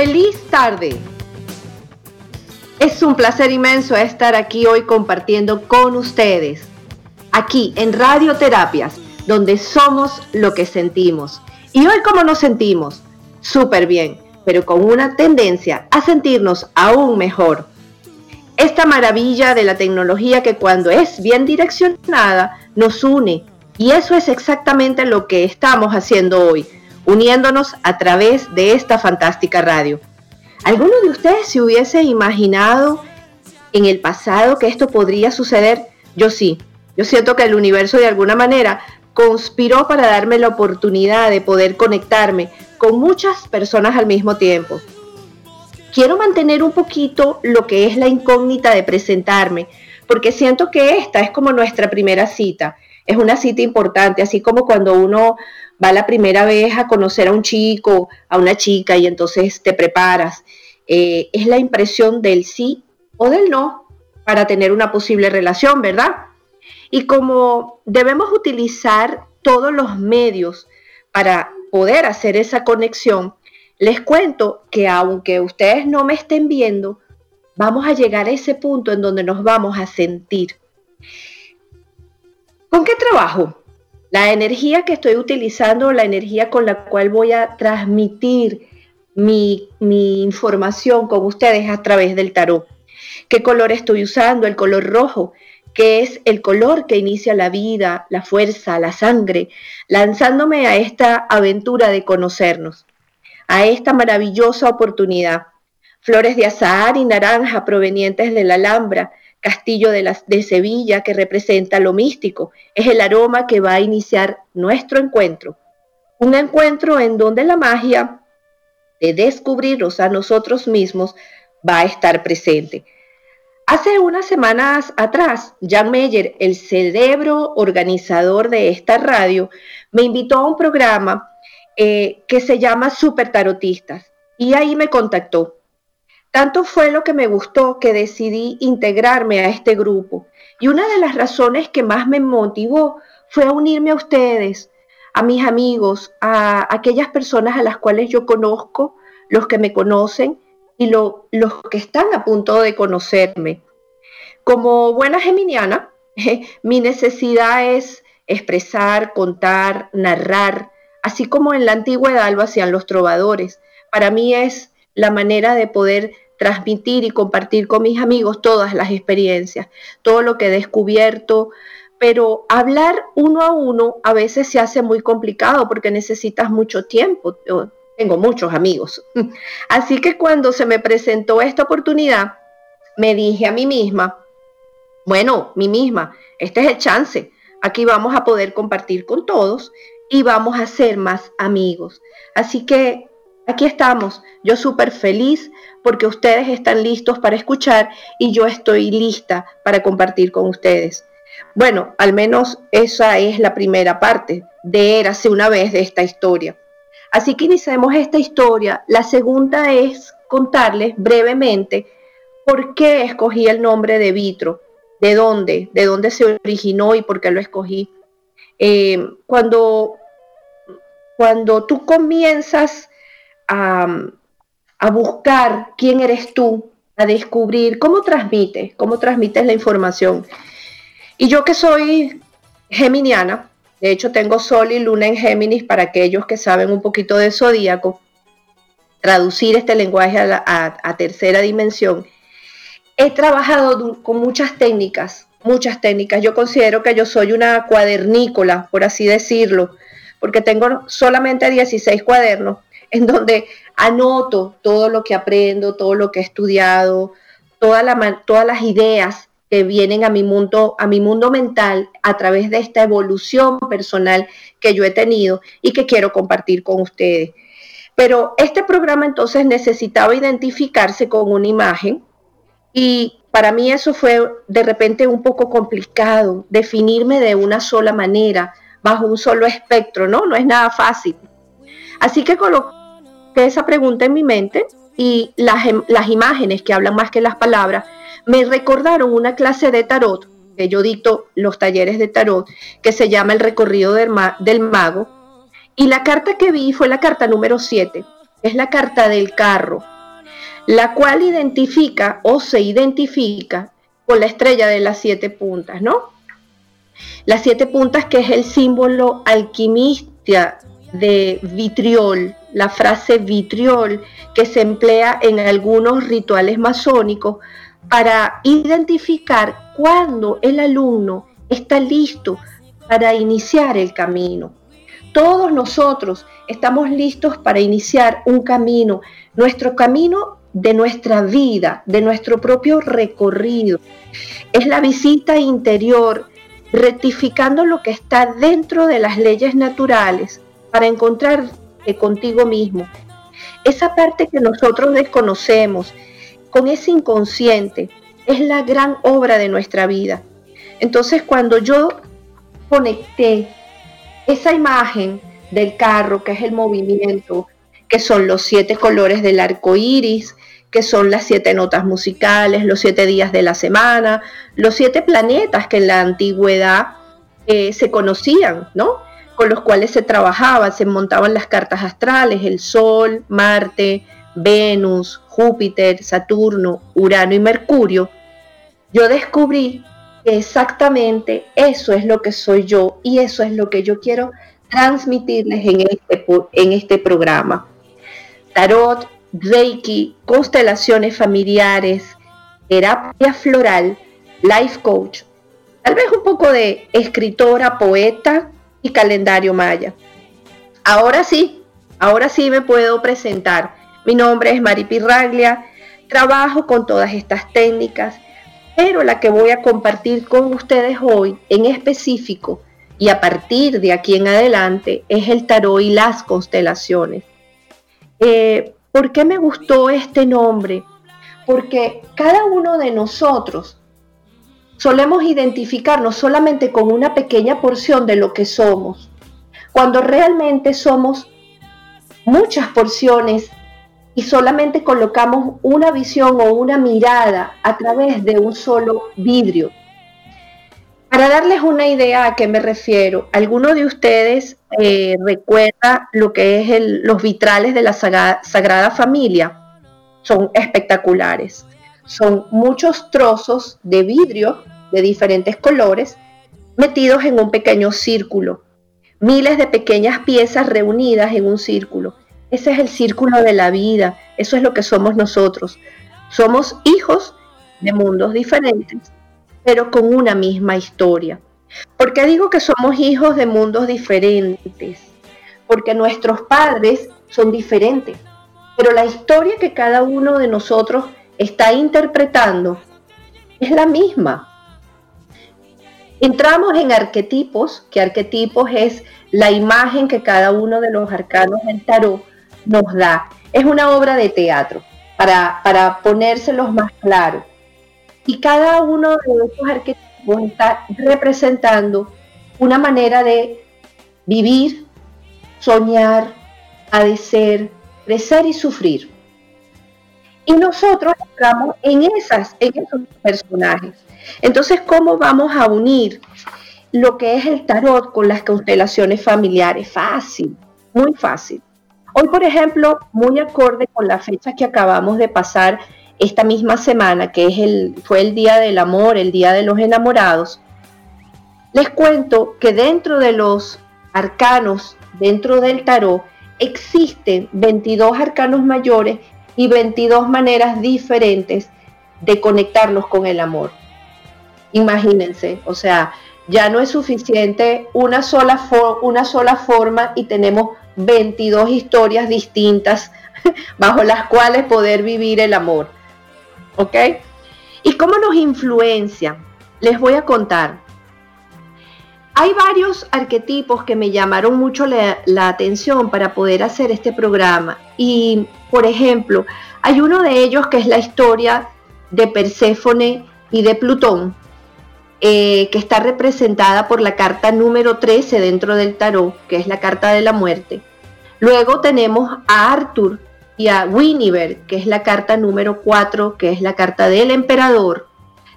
Feliz tarde. Es un placer inmenso estar aquí hoy compartiendo con ustedes, aquí en Radioterapias, donde somos lo que sentimos. Y hoy cómo nos sentimos, súper bien, pero con una tendencia a sentirnos aún mejor. Esta maravilla de la tecnología que cuando es bien direccionada nos une. Y eso es exactamente lo que estamos haciendo hoy uniéndonos a través de esta fantástica radio. ¿Alguno de ustedes se hubiese imaginado en el pasado que esto podría suceder? Yo sí. Yo siento que el universo de alguna manera conspiró para darme la oportunidad de poder conectarme con muchas personas al mismo tiempo. Quiero mantener un poquito lo que es la incógnita de presentarme, porque siento que esta es como nuestra primera cita. Es una cita importante, así como cuando uno va la primera vez a conocer a un chico, a una chica y entonces te preparas. Eh, es la impresión del sí o del no para tener una posible relación, ¿verdad? Y como debemos utilizar todos los medios para poder hacer esa conexión, les cuento que aunque ustedes no me estén viendo, vamos a llegar a ese punto en donde nos vamos a sentir. ¿Con qué trabajo? La energía que estoy utilizando, la energía con la cual voy a transmitir mi, información con ustedes a través del tarot. ¿Qué color estoy usando? El color rojo, que es el color que inicia la vida, la fuerza, la sangre, lanzándome a esta aventura de conocernos, a esta maravillosa oportunidad. Flores de azahar y naranja provenientes de la Alhambra, Castillo de, Sevilla, que representa lo místico. Es el aroma que va a iniciar nuestro encuentro. Un encuentro en donde la magia de descubrirnos a nosotros mismos va a estar presente. Hace unas semanas atrás, Jan Meyer, el cerebro organizador de esta radio, me invitó a un programa eh, que se llama Super Tarotistas y ahí me contactó. Tanto fue lo que me gustó que decidí integrarme a este grupo. Y una de las razones que más me motivó fue unirme a ustedes, a mis amigos, a aquellas personas a las cuales yo conozco, los que me conocen y los que están a punto de conocerme. Como buena geminiana, mi necesidad es expresar, contar, narrar, así como en la antigüedad lo hacían los trovadores. Para mí es la manera de poder transmitir y compartir con mis amigos todas las experiencias, todo lo que he descubierto, pero hablar uno a uno a veces se hace muy complicado porque necesitas mucho tiempo. tengo muchos amigos. Así que cuando se me presentó esta oportunidad, me dije a mí misma, bueno, mí misma, este es el chance. Aquí vamos a poder compartir con todos y vamos a ser más amigos. Así que Aquí estamos, yo súper feliz porque ustedes están listos para escuchar y yo estoy lista para compartir con ustedes. Bueno, al menos esa es la primera parte de Érase una vez de esta historia. Así que iniciemos esta historia. La segunda es contarles brevemente por qué escogí el nombre de Vitro, de dónde, de dónde se originó y por qué lo escogí. Eh, cuando, cuando tú comienzas a, buscar quién eres tú, a descubrir cómo transmites, cómo transmites la información. Y yo que soy geminiana, de hecho tengo Sol y Luna en Géminis para aquellos que saben un poquito de zodíaco, traducir este lenguaje a, tercera dimensión. He trabajado con muchas técnicas, muchas técnicas. Yo considero que yo soy una cuadernícola, por así decirlo, porque tengo solamente 16 cuadernos en donde anoto todo lo que aprendo, todo lo que he estudiado, todas las ideas que vienen a mi mundo, a mi mundo mental a través de esta evolución personal que yo he tenido y que quiero compartir con ustedes. Pero este programa entonces necesitaba identificarse con una imagen y para mí eso fue de repente un poco complicado, definirme de una sola manera, bajo un solo espectro, ¿no? No es nada fácil. Así que coloqué esa pregunta en mi mente y las, las imágenes que hablan más que las palabras me recordaron una clase de tarot, que yo dicto los talleres de tarot, que se llama El recorrido del, del mago. Y la carta que vi fue la carta número 7, es la carta del carro, la cual identifica o se identifica con la estrella de las siete puntas, ¿no? Las siete puntas que es el símbolo alquimista de vitriol, la frase vitriol que se emplea en algunos rituales masónicos para identificar cuándo el alumno está listo para iniciar el camino. Todos nosotros estamos listos para iniciar un camino, nuestro camino de nuestra vida, de nuestro propio recorrido. Es la visita interior, rectificando lo que está dentro de las leyes naturales para encontrar contigo mismo. Esa parte que nosotros desconocemos, con ese inconsciente, es la gran obra de nuestra vida. Entonces, cuando yo conecté esa imagen del carro, que es el movimiento, que son los siete colores del arco iris, que son las siete notas musicales, los siete días de la semana, los siete planetas que en la antigüedad eh, se conocían, ¿no? Con los cuales se trabajaba, se montaban las cartas astrales, el Sol, Marte, Venus, Júpiter, Saturno, Urano y Mercurio, yo descubrí que exactamente eso es lo que soy yo y eso es lo que yo quiero transmitirles en este, este programa. Tarot, Reiki, constelaciones familiares, terapia floral, life coach, tal vez un poco de escritora, poeta y calendario maya. Ahora sí, ahora sí me puedo presentar. Mi nombre es Mari Pirraglia, trabajo con todas estas técnicas, pero la que voy a compartir con ustedes hoy en específico y a partir de aquí en adelante es el tarot y las constelaciones. Eh, ¿Por qué me gustó este nombre? Porque cada uno de nosotros solemos identificarnos solamente con una pequeña porción de lo que somos, cuando realmente somos muchas porciones y solamente colocamos una visión o una mirada a través de un solo vidrio. Para darles una idea a qué me refiero, ¿alguno de ustedes eh, recuerda lo que es los vitrales de la Sagrada Familia? Son espectaculares. Son muchos trozos de vidrio de diferentes colores metidos en un pequeño círculo. Miles de pequeñas piezas reunidas en un círculo. Ese es el círculo de la vida, eso es lo que somos nosotros. Somos hijos de mundos diferentes, pero con una misma historia. ¿Por qué digo que somos hijos de mundos diferentes? Porque nuestros padres son diferentes, pero la historia que cada uno de nosotros está interpretando es la misma. Entramos en arquetipos, que arquetipos es la imagen que cada uno de los arcanos del tarot nos da. Es una obra de teatro, para, para ponérselos más claro. Y cada uno de estos arquetipos está representando una manera de vivir, soñar, padecer, crecer y sufrir. Y nosotros estamos en, esas, en esos personajes. Entonces, ¿cómo vamos a unir lo que es el tarot con las constelaciones familiares? Fácil, muy fácil. Hoy, por ejemplo, muy acorde con la fecha que acabamos de pasar esta misma semana, que es el, fue el Día del Amor, el Día de los Enamorados, les cuento que dentro de los arcanos, dentro del tarot, existen 22 arcanos mayores y 22 maneras diferentes de conectarnos con el amor. Imagínense, o sea, ya no es suficiente una sola, una sola forma y tenemos 22 historias distintas bajo las cuales poder vivir el amor. ¿Ok? ¿Y cómo nos influencia? Les voy a contar. Hay varios arquetipos que me llamaron mucho la, la, atención para poder hacer este programa. Y, por ejemplo, hay uno de ellos que es la historia de Perséfone y de Plutón, eh, que está representada por la carta número 13 dentro del tarot, que es la carta de la muerte. Luego tenemos a Arthur y a Winiver, que es la carta número 4, que es la carta del emperador.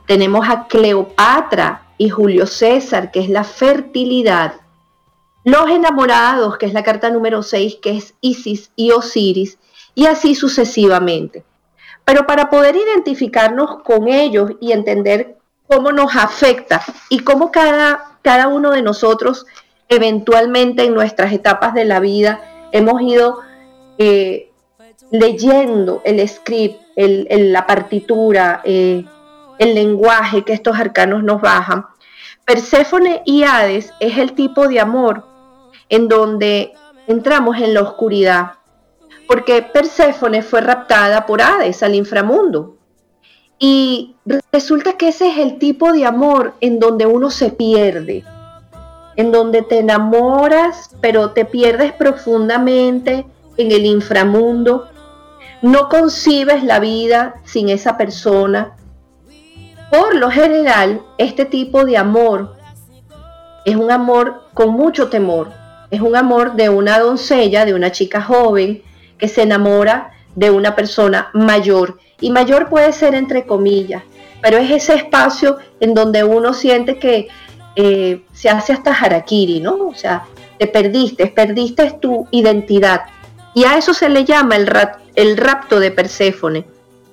Tenemos a Cleopatra y Julio César, que es la fertilidad. Los enamorados, que es la carta número 6, que es Isis y Osiris, y así sucesivamente. Pero para poder identificarnos con ellos y entender cómo nos afecta y cómo cada, cada uno de nosotros eventualmente en nuestras etapas de la vida hemos ido eh, leyendo el script, la partitura, eh, el lenguaje que estos arcanos nos bajan. Perséfone y Hades es el tipo de amor en donde entramos en la oscuridad, porque Perséfone fue raptada por Hades al inframundo. Y resulta que ese es el tipo de amor en donde uno se pierde, en donde te enamoras, pero te pierdes profundamente en el inframundo. No concibes la vida sin esa persona. Por lo general, este tipo de amor es un amor con mucho temor. Es un amor de una doncella, de una chica joven que se enamora de una persona mayor y mayor puede ser entre comillas, pero es ese espacio en donde uno siente que eh, se hace hasta harakiri, ¿no? O sea, te perdiste, perdiste tu identidad. Y a eso se le llama el, el rapto de Perséfone,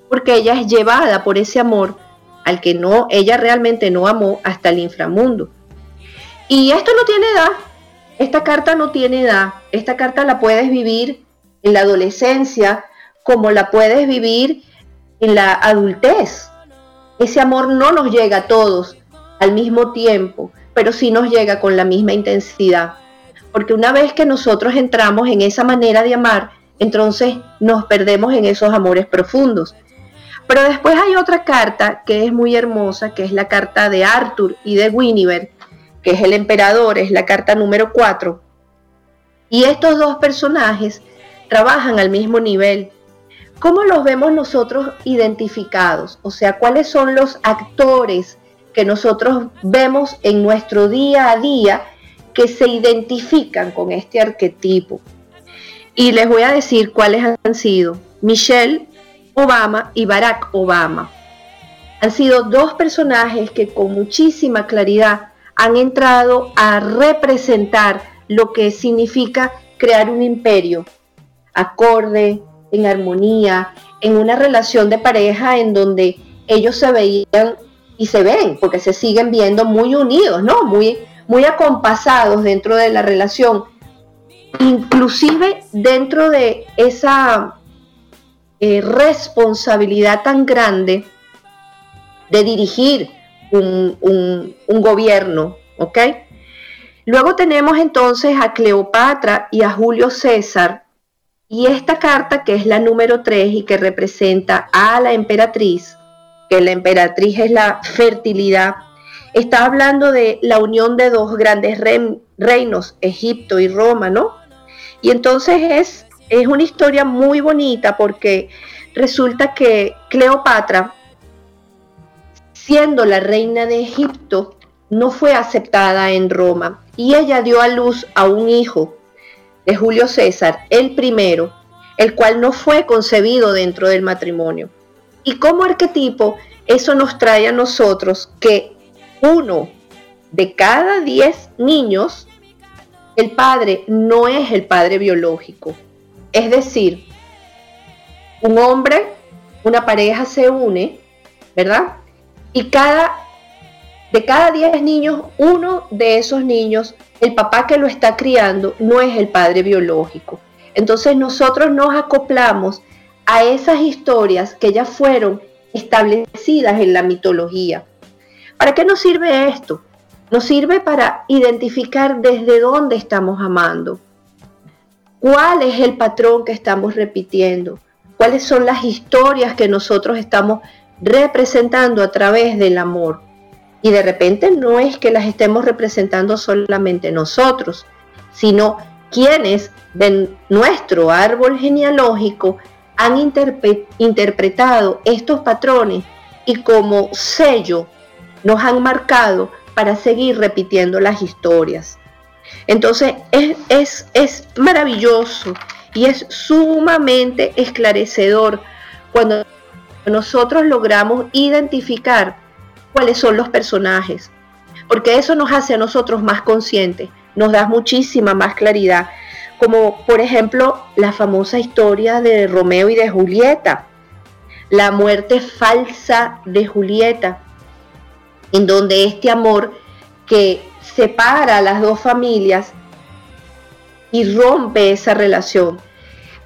porque ella es llevada por ese amor al que no, ella realmente no amó hasta el inframundo. Y esto no tiene edad, esta carta no tiene edad, esta carta la puedes vivir en la adolescencia, como la puedes vivir en la adultez. Ese amor no nos llega a todos al mismo tiempo, pero sí nos llega con la misma intensidad. Porque una vez que nosotros entramos en esa manera de amar, entonces nos perdemos en esos amores profundos. Pero después hay otra carta que es muy hermosa, que es la carta de Arthur y de Winiver, que es el emperador, es la carta número 4. Y estos dos personajes trabajan al mismo nivel, ¿Cómo los vemos nosotros identificados? O sea, ¿cuáles son los actores que nosotros vemos en nuestro día a día que se identifican con este arquetipo? Y les voy a decir cuáles han sido. Michelle Obama y Barack Obama. Han sido dos personajes que con muchísima claridad han entrado a representar lo que significa crear un imperio acorde, en armonía, en una relación de pareja en donde ellos se veían y se ven, porque se siguen viendo muy unidos, ¿no? Muy, muy acompasados dentro de la relación. Inclusive dentro de esa eh, responsabilidad tan grande de dirigir un, un gobierno, ¿ok? Luego tenemos entonces a Cleopatra y a Julio César, y esta carta, que es la número 3 y que representa a la emperatriz, que la emperatriz es la fertilidad, está hablando de la unión de dos grandes reinos, Egipto y Roma, ¿no? Y entonces es, es una historia muy bonita porque resulta que Cleopatra, siendo la reina de Egipto, no fue aceptada en Roma y ella dio a luz a un hijo de Julio César, el primero, el cual no fue concebido dentro del matrimonio. Y como arquetipo, eso nos trae a nosotros que uno de cada diez niños, el padre no es el padre biológico. Es decir, un hombre, una pareja se une, ¿verdad? Y cada, de cada diez niños, uno de esos niños el papá que lo está criando no es el padre biológico. Entonces nosotros nos acoplamos a esas historias que ya fueron establecidas en la mitología. ¿Para qué nos sirve esto? Nos sirve para identificar desde dónde estamos amando, cuál es el patrón que estamos repitiendo, cuáles son las historias que nosotros estamos representando a través del amor. Y de repente no es que las estemos representando solamente nosotros, sino quienes de nuestro árbol genealógico han interpretado estos patrones y como sello nos han marcado para seguir repitiendo las historias. Entonces es, es, maravilloso y es sumamente esclarecedor cuando nosotros logramos identificar cuáles son los personajes, porque eso nos hace a nosotros más conscientes, nos da muchísima más claridad, como por ejemplo la famosa historia de Romeo y de Julieta, la muerte falsa de Julieta, en donde este amor que separa a las dos familias y rompe esa relación.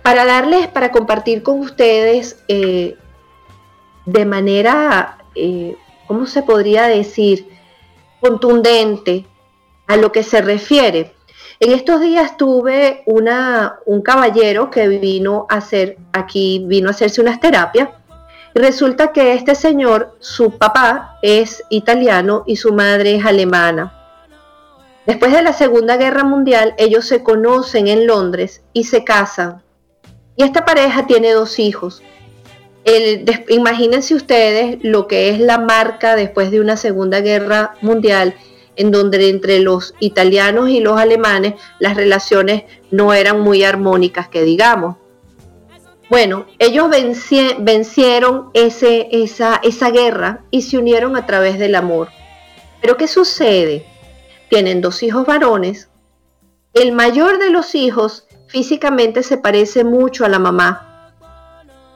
Para darles, para compartir con ustedes eh, de manera, eh, ¿cómo se podría decir? Contundente a lo que se refiere. En estos días tuve una, un caballero que vino a hacer aquí, vino a hacerse unas terapias. Resulta que este señor, su papá es italiano y su madre es alemana. Después de la Segunda Guerra Mundial, ellos se conocen en Londres y se casan. Y esta pareja tiene dos hijos. Imagínense ustedes lo que es la marca después de una Segunda Guerra Mundial, en donde entre los italianos y los alemanes las relaciones no eran muy armónicas, que digamos. Bueno, ellos vencieron ese, esa, esa guerra y se unieron a través del amor. Pero ¿qué sucede? tienen dos hijos varones. El mayor de los hijos físicamente se parece mucho a la mamá,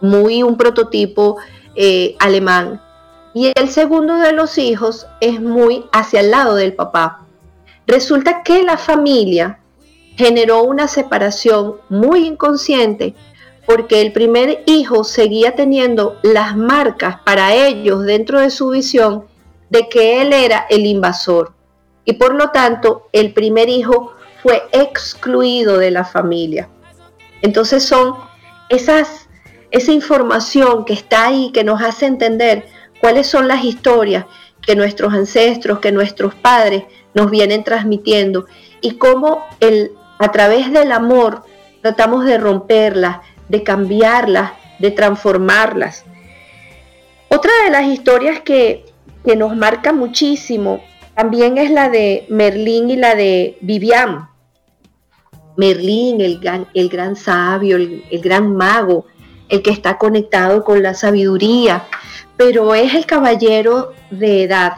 muy un prototipo eh, alemán. Y el segundo de los hijos es muy hacia el lado del papá. Resulta que la familia generó una separación muy inconsciente porque el primer hijo seguía teniendo las marcas para ellos dentro de su visión de que él era el invasor y por lo tanto el primer hijo fue excluido de la familia. Entonces son esas, esa información que está ahí que nos hace entender cuáles son las historias que nuestros ancestros, que nuestros padres nos vienen transmitiendo y cómo el, a través del amor tratamos de romperlas, de cambiarlas, de transformarlas. Otra de las historias que, que nos marca muchísimo también es la de Merlín y la de Vivian. Merlín, el gran, el gran sabio, el, el gran mago, el que está conectado con la sabiduría, pero es el caballero de edad.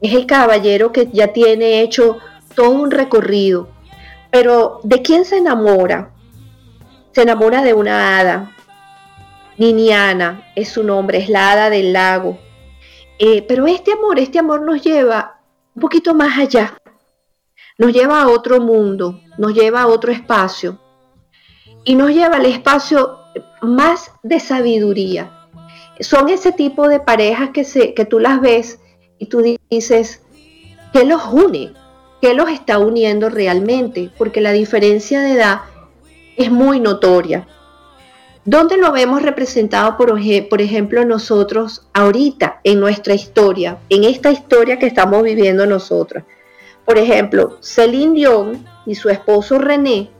Es el caballero que ya tiene hecho todo un recorrido. Pero ¿de quién se enamora? Se enamora de una hada. Niniana es su nombre, es la hada del lago. Eh, pero este amor, este amor nos lleva un poquito más allá, nos lleva a otro mundo, nos lleva a otro espacio y nos lleva al espacio más de sabiduría. Son ese tipo de parejas que, se, que tú las ves y tú dices, ¿qué los une? ¿Qué los está uniendo realmente? Porque la diferencia de edad es muy notoria. ¿Dónde lo vemos representado, por, por, ejemplo, nosotros ahorita en nuestra historia, en esta historia que estamos viviendo nosotros? Por ejemplo, Celine Dion y su esposo René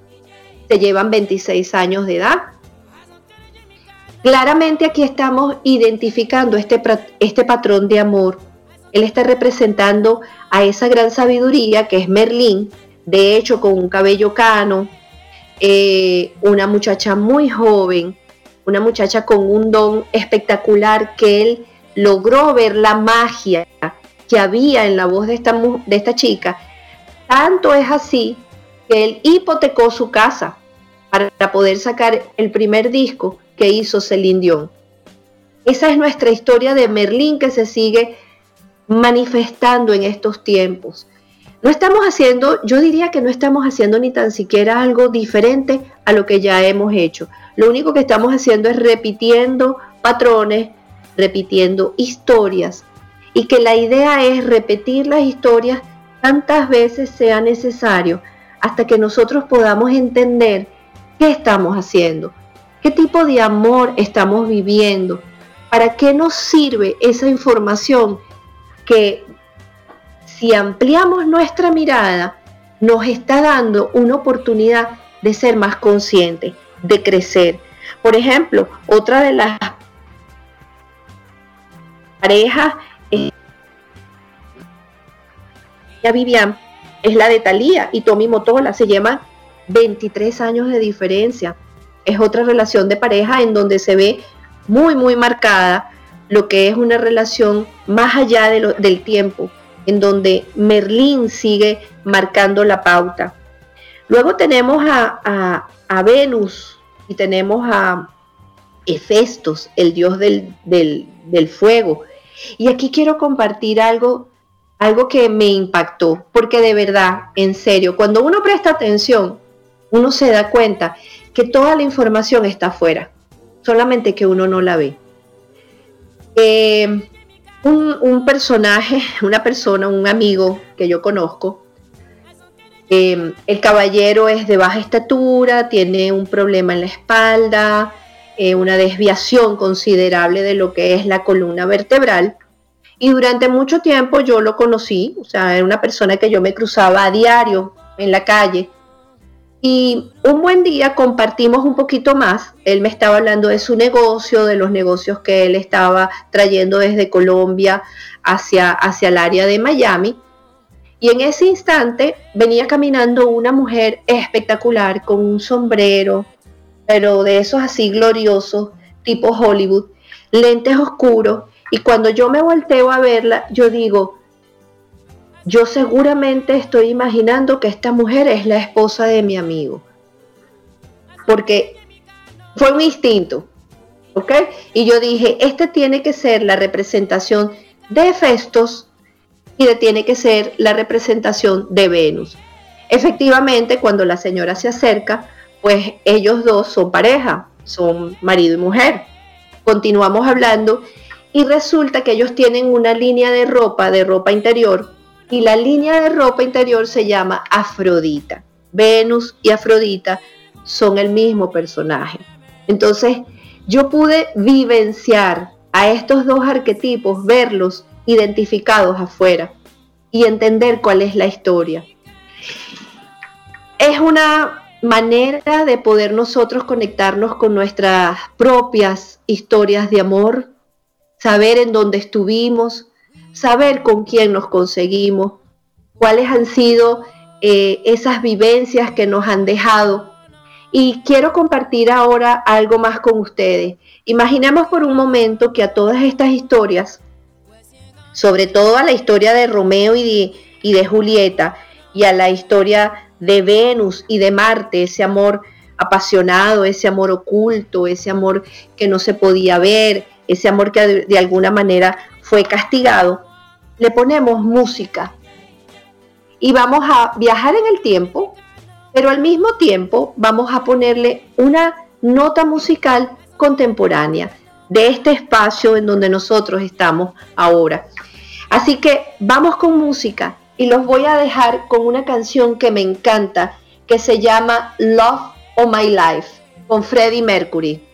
se llevan 26 años de edad. Claramente aquí estamos identificando este, este patrón de amor. Él está representando a esa gran sabiduría que es Merlín, de hecho con un cabello cano, eh, una muchacha muy joven, una muchacha con un don espectacular que él logró ver la magia que había en la voz de esta, de esta chica. Tanto es así que él hipotecó su casa para poder sacar el primer disco que hizo Celine Dion. Esa es nuestra historia de Merlín que se sigue manifestando en estos tiempos. No estamos haciendo, yo diría que no estamos haciendo ni tan siquiera algo diferente a lo que ya hemos hecho. Lo único que estamos haciendo es repitiendo patrones, repitiendo historias y que la idea es repetir las historias tantas veces sea necesario hasta que nosotros podamos entender qué estamos haciendo, qué tipo de amor estamos viviendo, ¿para qué nos sirve esa información que si ampliamos nuestra mirada nos está dando una oportunidad de ser más conscientes, de crecer? Por ejemplo, otra de las parejas eh, Vivian es la de Talía y Tommy Motola, se llama 23 años de diferencia. Es otra relación de pareja en donde se ve muy, muy marcada lo que es una relación más allá de del tiempo, en donde Merlín sigue marcando la pauta. Luego tenemos a, Venus y tenemos a Hefestos, el dios del, del fuego. Y aquí quiero compartir algo, algo que me impactó, porque de verdad, en serio, cuando uno presta atención, uno se da cuenta que toda la información está afuera, solamente que uno no la ve. Eh, un, personaje, una persona, un amigo que yo conozco, eh, el caballero es de baja estatura, tiene un problema en la espalda, eh, una desviación considerable de lo que es la columna vertebral. Y durante mucho tiempo yo lo conocí, o sea, era una persona que yo me cruzaba a diario en la calle y un buen día compartimos un poquito más. Él me estaba hablando de su negocio, de los negocios que él estaba trayendo desde Colombia hacia, hacia el área de Miami. Y en ese instante venía caminando una mujer espectacular con un sombrero, pero de esos así gloriosos, tipo Hollywood, lentes oscuros. Y cuando yo me volteo a verla, yo digo, yo seguramente estoy imaginando que esta mujer es la esposa de mi amigo. Porque fue un instinto. ¿Ok? Y yo dije, este tiene que ser la representación de Festos y de, tiene que ser la representación de Venus. Efectivamente, cuando la señora se acerca, pues ellos dos son pareja, son marido y mujer. Continuamos hablando y resulta que ellos tienen una línea de ropa, de ropa interior, y la línea de ropa interior se llama Afrodita. Venus y Afrodita son el mismo personaje. Entonces, yo pude vivenciar a estos dos arquetipos, verlos identificados afuera y entender cuál es la historia. Es una manera de poder nosotros conectarnos con nuestras propias historias de amor, saber en dónde estuvimos, saber con quién nos conseguimos, cuáles han sido eh, esas vivencias que nos han dejado. Y quiero compartir ahora algo más con ustedes. Imaginemos por un momento que a todas estas historias, sobre todo a la historia de Romeo y de, y de Julieta, y a la historia de Venus y de Marte, ese amor apasionado, ese amor oculto, ese amor que no se podía ver, ese amor que de alguna manera fue castigado, le ponemos música y vamos a viajar en el tiempo, pero al mismo tiempo vamos a ponerle una nota musical contemporánea de este espacio en donde nosotros estamos ahora. Así que vamos con música y los voy a dejar con una canción que me encanta que se llama Love of My Life con Freddie Mercury.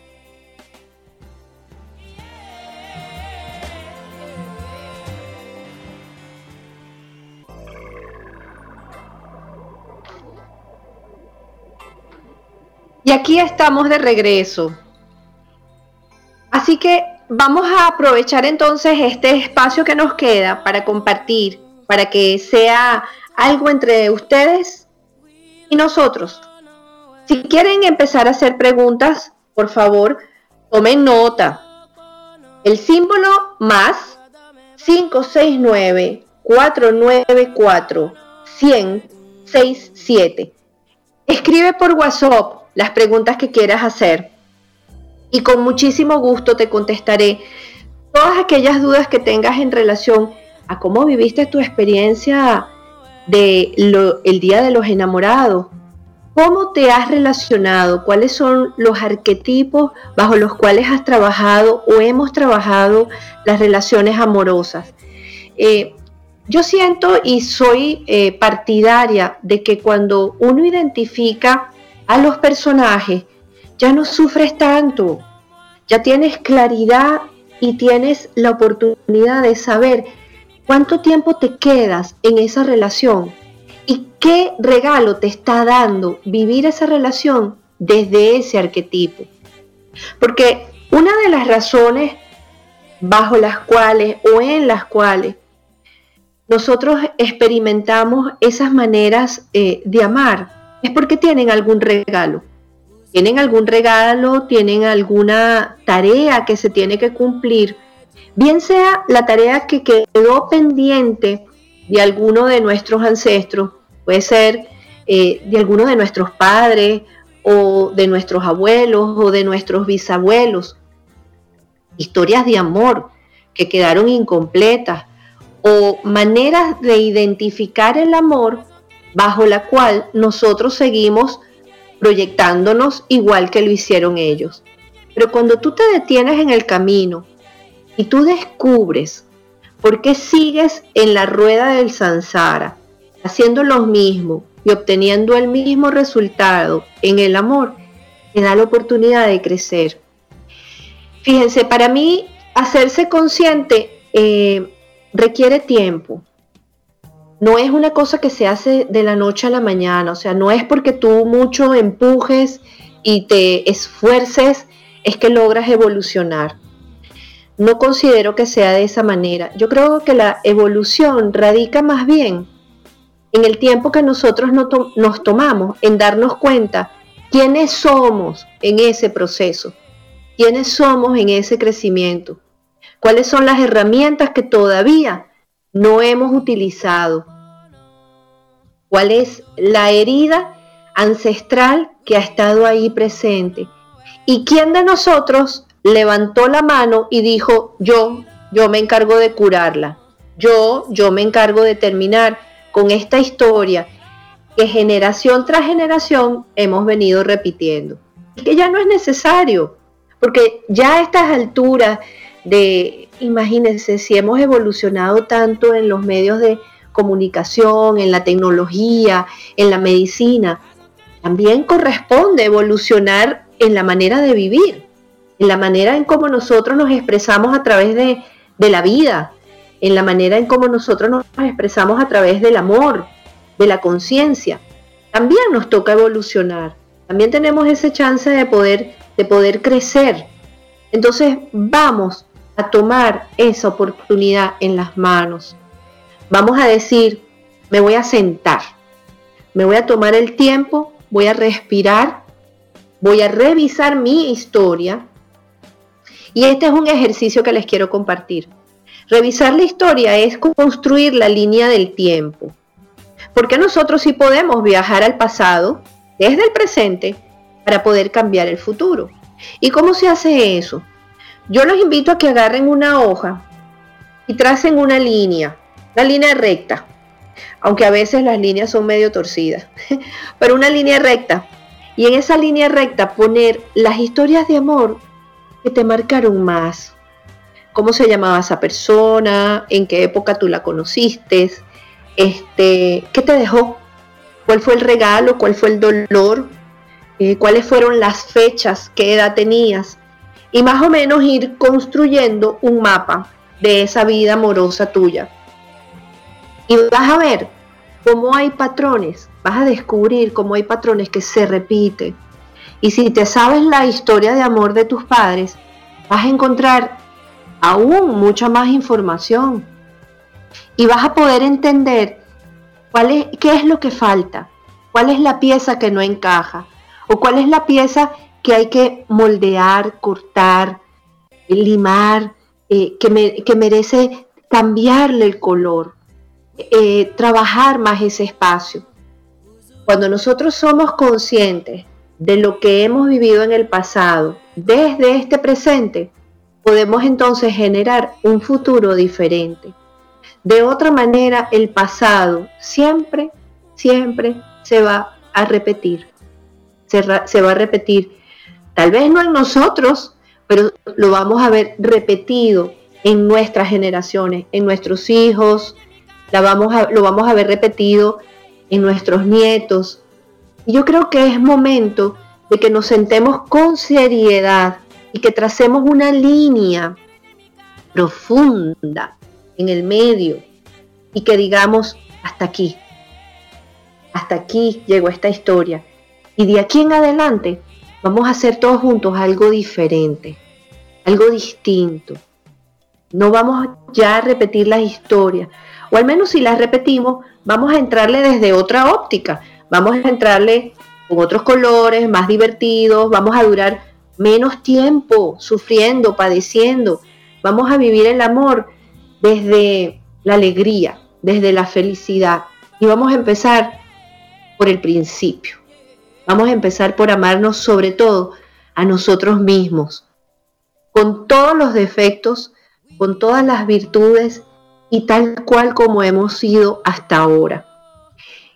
Y aquí estamos de regreso. Así que vamos a aprovechar entonces este espacio que nos queda para compartir, para que sea algo entre ustedes y nosotros. Si quieren empezar a hacer preguntas, por favor, tomen nota. El símbolo más 569 494 167. Escribe por WhatsApp las preguntas que quieras hacer y con muchísimo gusto te contestaré todas aquellas dudas que tengas en relación a cómo viviste tu experiencia de el día de los enamorados, cómo te has relacionado, cuáles son los arquetipos bajo los cuales has trabajado o hemos trabajado las relaciones amorosas. Eh, yo siento y soy eh, partidaria de que cuando uno identifica a los personajes, ya no sufres tanto, ya tienes claridad y tienes la oportunidad de saber cuánto tiempo te quedas en esa relación y qué regalo te está dando vivir esa relación desde ese arquetipo. Porque una de las razones bajo las cuales o en las cuales nosotros experimentamos esas maneras eh, de amar es porque tienen algún regalo. Tienen algún regalo, tienen alguna tarea que se tiene que cumplir, bien sea la tarea que quedó pendiente de alguno de nuestros ancestros, puede ser eh, de alguno de nuestros padres o de nuestros abuelos o de nuestros bisabuelos, historias de amor que quedaron incompletas o maneras de identificar el amor bajo la cual nosotros seguimos proyectándonos igual que lo hicieron ellos. Pero cuando tú te detienes en el camino y tú descubres por qué sigues en la rueda del sansara, haciendo lo mismo y obteniendo el mismo resultado en el amor, te da la oportunidad de crecer. Fíjense, para mí hacerse consciente eh, requiere tiempo. No es una cosa que se hace de la noche a la mañana, o sea, no es porque tú mucho empujes y te esfuerces, es que logras evolucionar. No considero que sea de esa manera. Yo creo que la evolución radica más bien en el tiempo que nosotros nos tomamos en darnos cuenta quiénes somos en ese proceso, quiénes somos en ese crecimiento, cuáles son las herramientas que todavía no hemos utilizado, cuál es la herida ancestral que ha estado ahí presente y quién de nosotros levantó la mano y dijo, yo, yo me encargo de curarla, yo, yo me encargo de terminar con esta historia que generación tras generación hemos venido repitiendo. Que ya no es necesario, porque ya a estas alturas de, imagínense, si hemos evolucionado tanto en los medios de comunicación, en la tecnología, en la medicina, también corresponde evolucionar en la manera de vivir, en la manera en cómo nosotros nos expresamos a través de, de la vida, en la manera en cómo nosotros nos expresamos a través del amor, de la conciencia. También nos toca evolucionar. También tenemos esa chance de poder, de poder crecer. Entonces vamos a tomar esa oportunidad en las manos. Vamos a decir, me voy a sentar, me voy a tomar el tiempo, voy a respirar, voy a revisar mi historia. Y este es un ejercicio que les quiero compartir. Revisar la historia es construir la línea del tiempo. Porque nosotros sí podemos viajar al pasado desde el presente para poder cambiar el futuro. ¿Y cómo se hace eso? Yo los invito a que agarren una hoja y tracen una línea, una línea recta, aunque a veces las líneas son medio torcidas, pero una línea recta. Y en esa línea recta poner las historias de amor que te marcaron más. Cómo se llamaba esa persona, en qué época tú la conociste, este, qué te dejó, cuál fue el regalo, cuál fue el dolor, eh, cuáles fueron las fechas, qué edad tenías, y más o menos ir construyendo un mapa de esa vida amorosa tuya. Y vas a ver cómo hay patrones, vas a descubrir cómo hay patrones que se repiten. Y si te sabes la historia de amor de tus padres, vas a encontrar aún mucha más información. Y vas a poder entender cuál es, qué es lo que falta, cuál es la pieza que no encaja, o cuál es la pieza que hay que moldear, cortar, limar, eh, que, merece cambiarle el color, eh, trabajar más ese espacio. Cuando nosotros somos conscientes de lo que hemos vivido en el pasado, desde este presente, podemos entonces generar un futuro diferente. De otra manera, el pasado siempre, siempre se va a repetir. se va a repetir Tal vez no en nosotros, pero lo vamos a ver repetido en nuestras generaciones, en nuestros hijos, lo vamos a ver repetido en nuestros nietos. Y yo creo que es momento de que nos sentemos con seriedad y que tracemos una línea profunda en el medio y que digamos, hasta aquí, hasta aquí llegó esta historia. Y de aquí en adelante vamos a hacer todos juntos algo diferente, algo distinto. No vamos ya a repetir las historias, o al menos si las repetimos, vamos a entrarle desde otra óptica, vamos a entrarle con otros colores, más divertidos, vamos a durar menos tiempo sufriendo, padeciendo, vamos a vivir el amor desde la alegría, desde la felicidad. Y vamos a empezar por el principio. Vamos a empezar por amarnos sobre todo a nosotros mismos, con todos los defectos, con todas las virtudes y tal cual como hemos sido hasta ahora.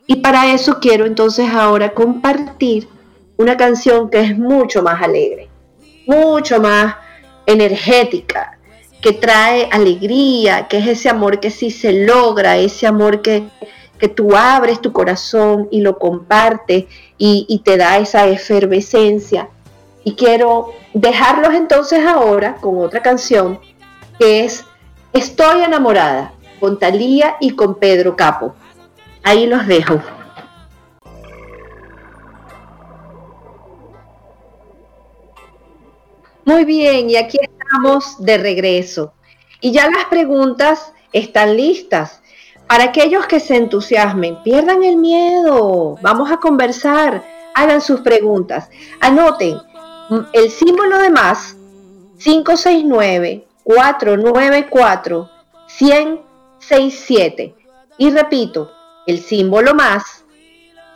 Y para eso quiero entonces ahora compartir una canción que es mucho más alegre, mucho más energética, que trae alegría, que es ese amor que sí se logra, ese amor que, que tú abres tu corazón y lo compartes y, te da esa efervescencia. Y quiero dejarlos entonces ahora con otra canción que es Estoy enamorada, con Talía y con Pedro Capo. Ahí los dejo. Muy bien, y aquí estamos de regreso. Y ya las preguntas están listas. Para aquellos que se entusiasmen, pierdan el miedo. Vamos a conversar. Hagan sus preguntas. Anoten mm, el símbolo de más 569 494 167. Y repito, el símbolo más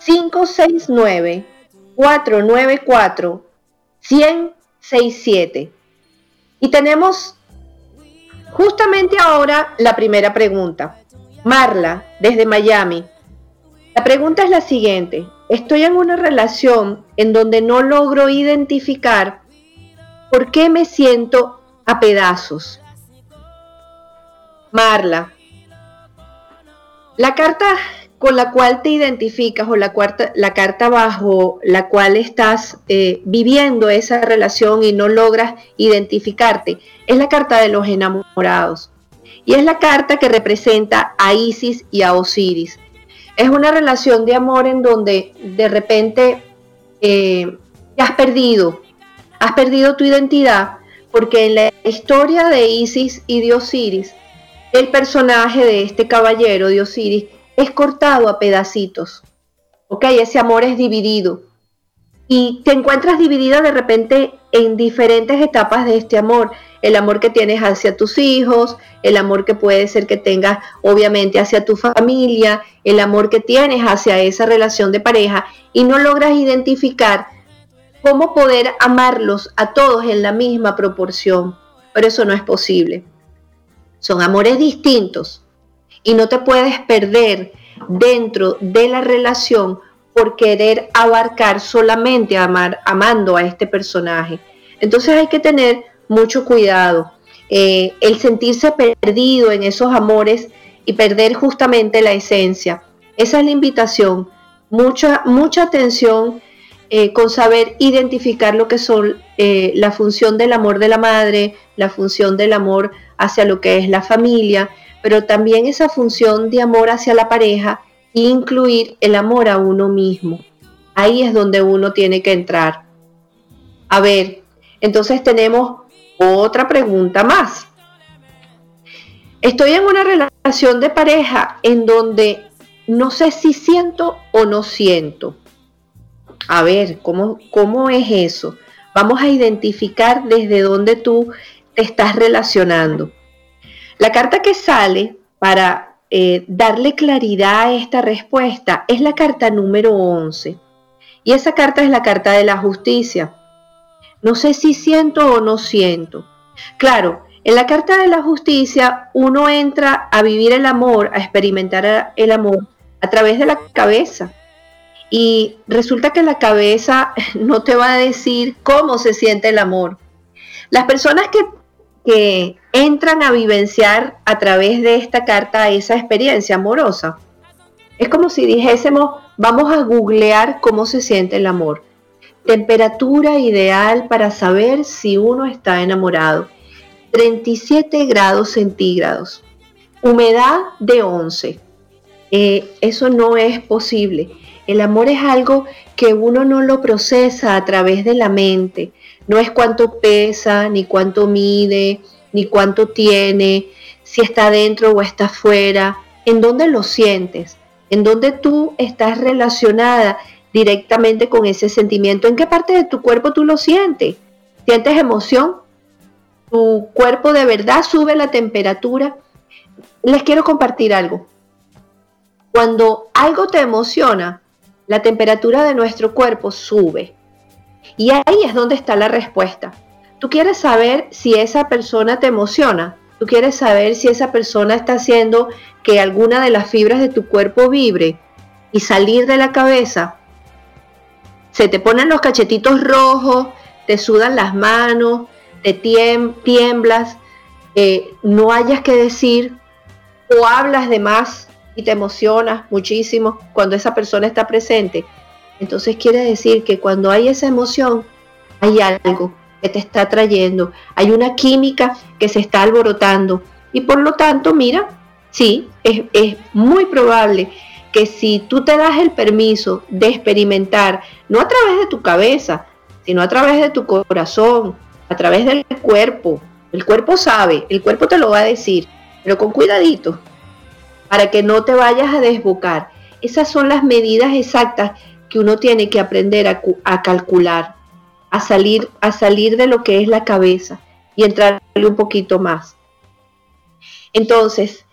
569 494 167. Y tenemos justamente ahora la primera pregunta. Marla, desde Miami. La pregunta es la siguiente. Estoy en una relación en donde no logro identificar por qué me siento a pedazos. Marla, la carta con la cual te identificas o la, la carta bajo la cual estás eh, viviendo esa relación y no logras identificarte, es la carta de los enamorados. Y es la carta que representa a Isis y a Osiris. Es una relación de amor en donde de repente eh, te has perdido, has perdido tu identidad, porque en la historia de Isis y de Osiris, el personaje de este caballero de Osiris es cortado a pedacitos. ¿Ok? Ese amor es dividido. Y te encuentras dividida de repente en diferentes etapas de este amor. El amor que tienes hacia tus hijos, el amor que puede ser que tengas obviamente hacia tu familia, el amor que tienes hacia esa relación de pareja y no logras identificar cómo poder amarlos a todos en la misma proporción. Pero eso no es posible. Son amores distintos y no te puedes perder dentro de la relación por querer abarcar solamente amar, amando a este personaje. Entonces hay que tener mucho cuidado. Eh, el sentirse perdido en esos amores y perder justamente la esencia. Esa es la invitación. Mucha, mucha atención eh, con saber identificar lo que son eh, la función del amor de la madre, la función del amor hacia lo que es la familia, pero también esa función de amor hacia la pareja e incluir el amor a uno mismo. Ahí es donde uno tiene que entrar. A ver, entonces tenemos otra pregunta más. Estoy en una relación de pareja en donde no sé si siento o no siento. A ver, ¿cómo, cómo es eso? Vamos a identificar desde dónde tú te estás relacionando. La carta que sale para eh, darle claridad a esta respuesta es la carta número 11. Y esa carta es la carta de la justicia. No sé si siento o no siento. Claro, en la carta de la justicia uno entra a vivir el amor, a experimentar el amor a través de la cabeza. Y resulta que la cabeza no te va a decir cómo se siente el amor. Las personas que, que entran a vivenciar a través de esta carta esa experiencia amorosa, es como si dijésemos, vamos a googlear cómo se siente el amor. Temperatura ideal para saber si uno está enamorado. 37 grados centígrados, humedad de 11. Eh, eso no es posible. El amor es algo que uno no lo procesa a través de la mente. No es cuánto pesa, ni cuánto mide, ni cuánto tiene, si está dentro o está afuera. ¿En dónde lo sientes? ¿En dónde tú estás relacionada directamente con ese sentimiento? ¿En qué parte de tu cuerpo tú lo sientes? ¿Sientes emoción? ¿Tu cuerpo de verdad sube la temperatura? Les quiero compartir algo. Cuando algo te emociona, la temperatura de nuestro cuerpo sube. Y ahí es donde está la respuesta. Tú quieres saber si esa persona te emociona. Tú quieres saber si esa persona está haciendo que alguna de las fibras de tu cuerpo vibre y salir de la cabeza. Te ponen los cachetitos rojos, te sudan las manos, te tiemblas, eh, no hayas que decir o hablas de más y te emocionas muchísimo cuando esa persona está presente, entonces quiere decir que cuando hay esa emoción, hay algo que te está trayendo, hay una química que se está alborotando. Y por lo tanto, mira, sí, es, es muy probable que si tú te das el permiso de experimentar, no a través de tu cabeza, sino a través de tu corazón, a través del cuerpo, el cuerpo sabe, el cuerpo te lo va a decir, pero con cuidadito, para que no te vayas a desbocar. Esas son las medidas exactas que uno tiene que aprender a, calcular, a salir, a salir de lo que es la cabeza y entrarle un poquito más. Entonces,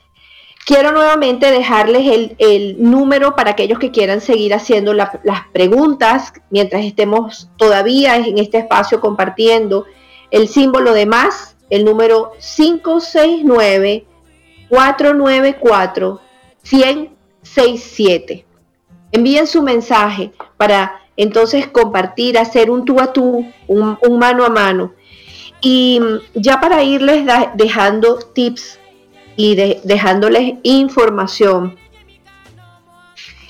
quiero nuevamente dejarles el, número para aquellos que quieran seguir haciendo las preguntas mientras estemos todavía en este espacio compartiendo el símbolo de más, el número 569 494-167. Envíen su mensaje para entonces compartir, hacer un tú a tú, un, mano a mano. Y ya para irles dejando tips y dejándoles información,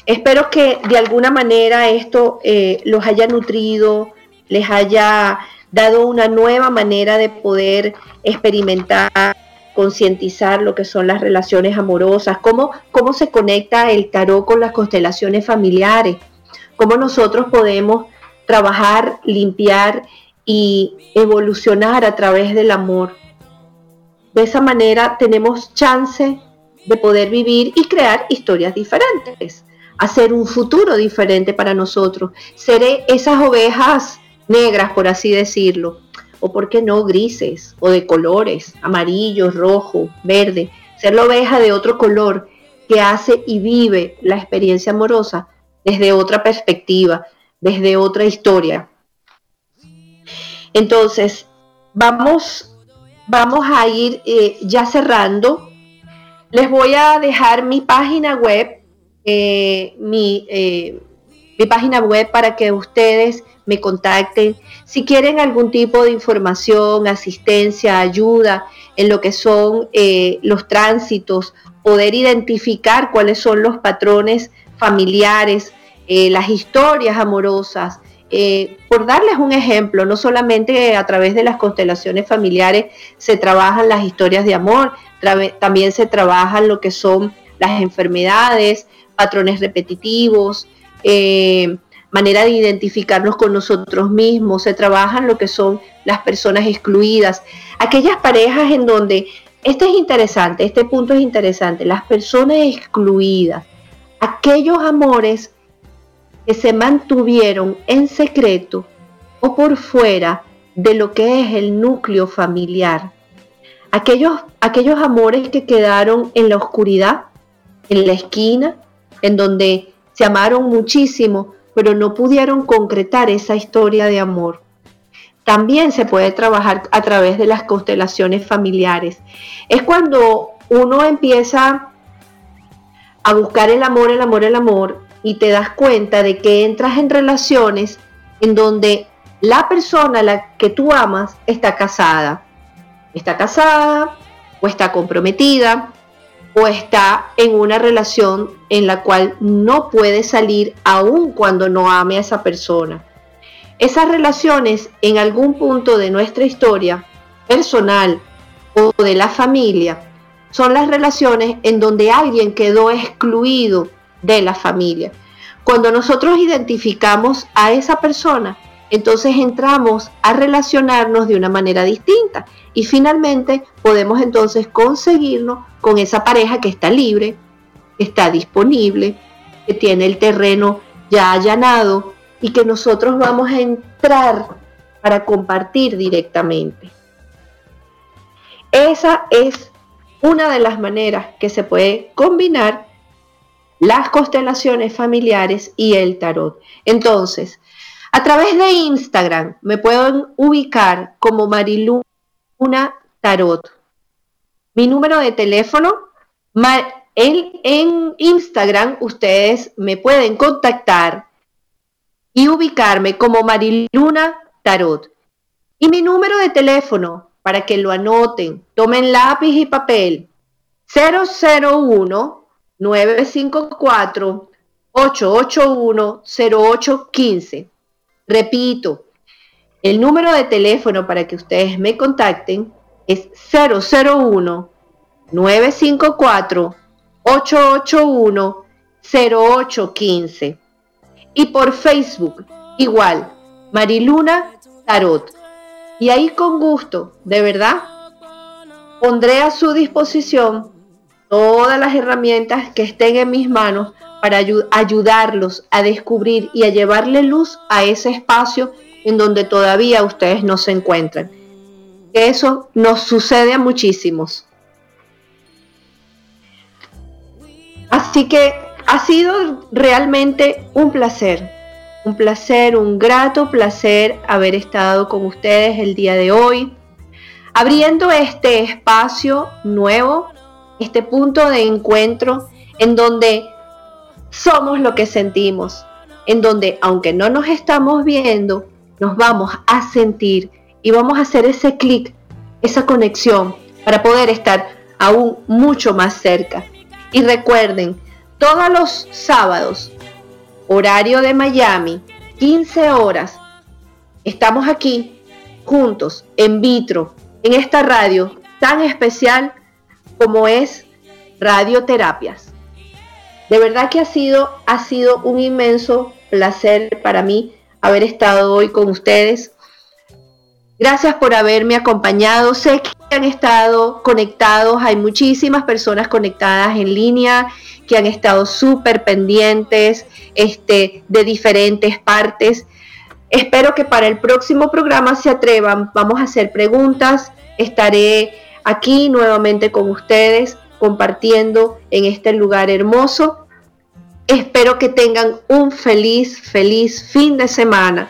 espero que de alguna manera esto eh, los haya nutrido, les haya dado una nueva manera de poder experimentar concientizar lo que son las relaciones amorosas, cómo, cómo se conecta el tarot con las constelaciones familiares, cómo nosotros podemos trabajar, limpiar y evolucionar a través del amor. De esa manera tenemos chance de poder vivir y crear historias diferentes, hacer un futuro diferente para nosotros, ser esas ovejas negras, por así decirlo, o por qué no grises o de colores, amarillo, rojo, verde, ser la oveja de otro color que hace y vive la experiencia amorosa desde otra perspectiva, desde otra historia. Entonces, vamos, vamos a ir eh, ya cerrando. Les voy a dejar mi página web, eh, mi, eh, mi página web para que ustedes me contacten. Si quieren algún tipo de información, asistencia, ayuda en lo que son los tránsitos, poder identificar cuáles son los patrones familiares, las historias amorosas. Eh, por darles un ejemplo, no solamente a través de las constelaciones familiares se trabajan las historias de amor, también se trabajan lo que son las enfermedades, patrones repetitivos, manera de identificarnos con nosotros mismos, se trabajan lo que son las personas excluidas, aquellas parejas en donde, este es interesante, este punto es interesante, las personas excluidas, aquellos amores que se mantuvieron en secreto o por fuera de lo que es el núcleo familiar, aquellos, aquellos amores que quedaron en la oscuridad, en la esquina, en donde se amaron muchísimo, pero no pudieron concretar esa historia de amor. También se puede trabajar a través de las constelaciones familiares. Es cuando uno empieza a buscar el amor, el amor, el amor, y te das cuenta de que entras en relaciones en donde la persona a la que tú amas está casada. Está casada o está comprometida o está en una relación en la cual no puede salir aun cuando no ame a esa persona. Esas relaciones en algún punto de nuestra historia personal o de la familia son las relaciones en donde alguien quedó excluido de la familia. Cuando nosotros identificamos a esa persona, entonces entramos a relacionarnos de una manera distinta y finalmente podemos entonces conseguirnos con esa pareja que está libre, que está disponible, que tiene el terreno ya allanado y que nosotros vamos a entrar para compartir directamente. Esa es una de las maneras que se puede combinar las constelaciones familiares y el tarot. Entonces, a través de Instagram me pueden ubicar como Mariluna Tarot. Mi número de teléfono, en, Instagram ustedes me pueden contactar y ubicarme como Mariluna Tarot. Y mi número de teléfono, para que lo anoten, tomen lápiz y papel, 001 954 881 0815. Repito, el número de teléfono para que ustedes me contacten es 001 954 881 0815. Y por Facebook, igual, Mariluna Tarot. Y ahí con gusto, de verdad, pondré a su disposición todas las herramientas que estén en mis manos para ayudarlos a descubrir y a llevarle luz a ese espacio en donde todavía ustedes no se encuentran. Eso nos sucede a muchísimos. Así que ha sido realmente un placer, un placer, un grato placer haber estado con ustedes el día de hoy, abriendo este espacio nuevo, este punto de encuentro en donde somos lo que sentimos, en donde aunque no nos estamos viendo, nos vamos a sentir y vamos a hacer ese clic, esa conexión para poder estar aún mucho más cerca. Y recuerden, todos los sábados, horario de Miami, 15 horas, estamos aquí juntos, en vitro, en esta radio tan especial como es Radioterapias. De verdad que ha sido, ha sido un inmenso placer para mí haber estado hoy con ustedes. Gracias por haberme acompañado. Sé que han estado conectados, hay muchísimas personas conectadas en línea que han estado súper pendientes este, de diferentes partes. Espero que para el próximo programa se atrevan. Vamos a hacer preguntas. Estaré aquí nuevamente con ustedes compartiendo en este lugar hermoso. Espero que tengan un feliz, feliz fin de semana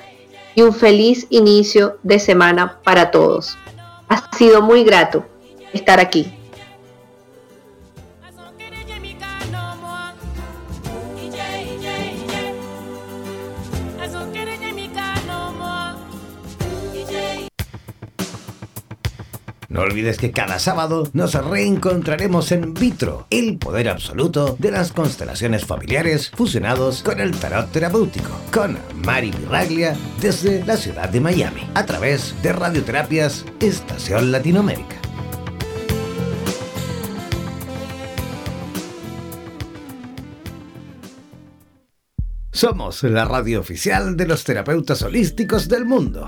y un feliz inicio de semana para todos. Ha sido muy grato estar aquí. No olvides que cada sábado nos reencontraremos en Vitro, el poder absoluto de las constelaciones familiares fusionados con el tarot terapéutico, con Mari Viraglia desde la ciudad de Miami, a través de Radioterapias Estación Latinoamérica. Somos la radio oficial de los terapeutas holísticos del mundo.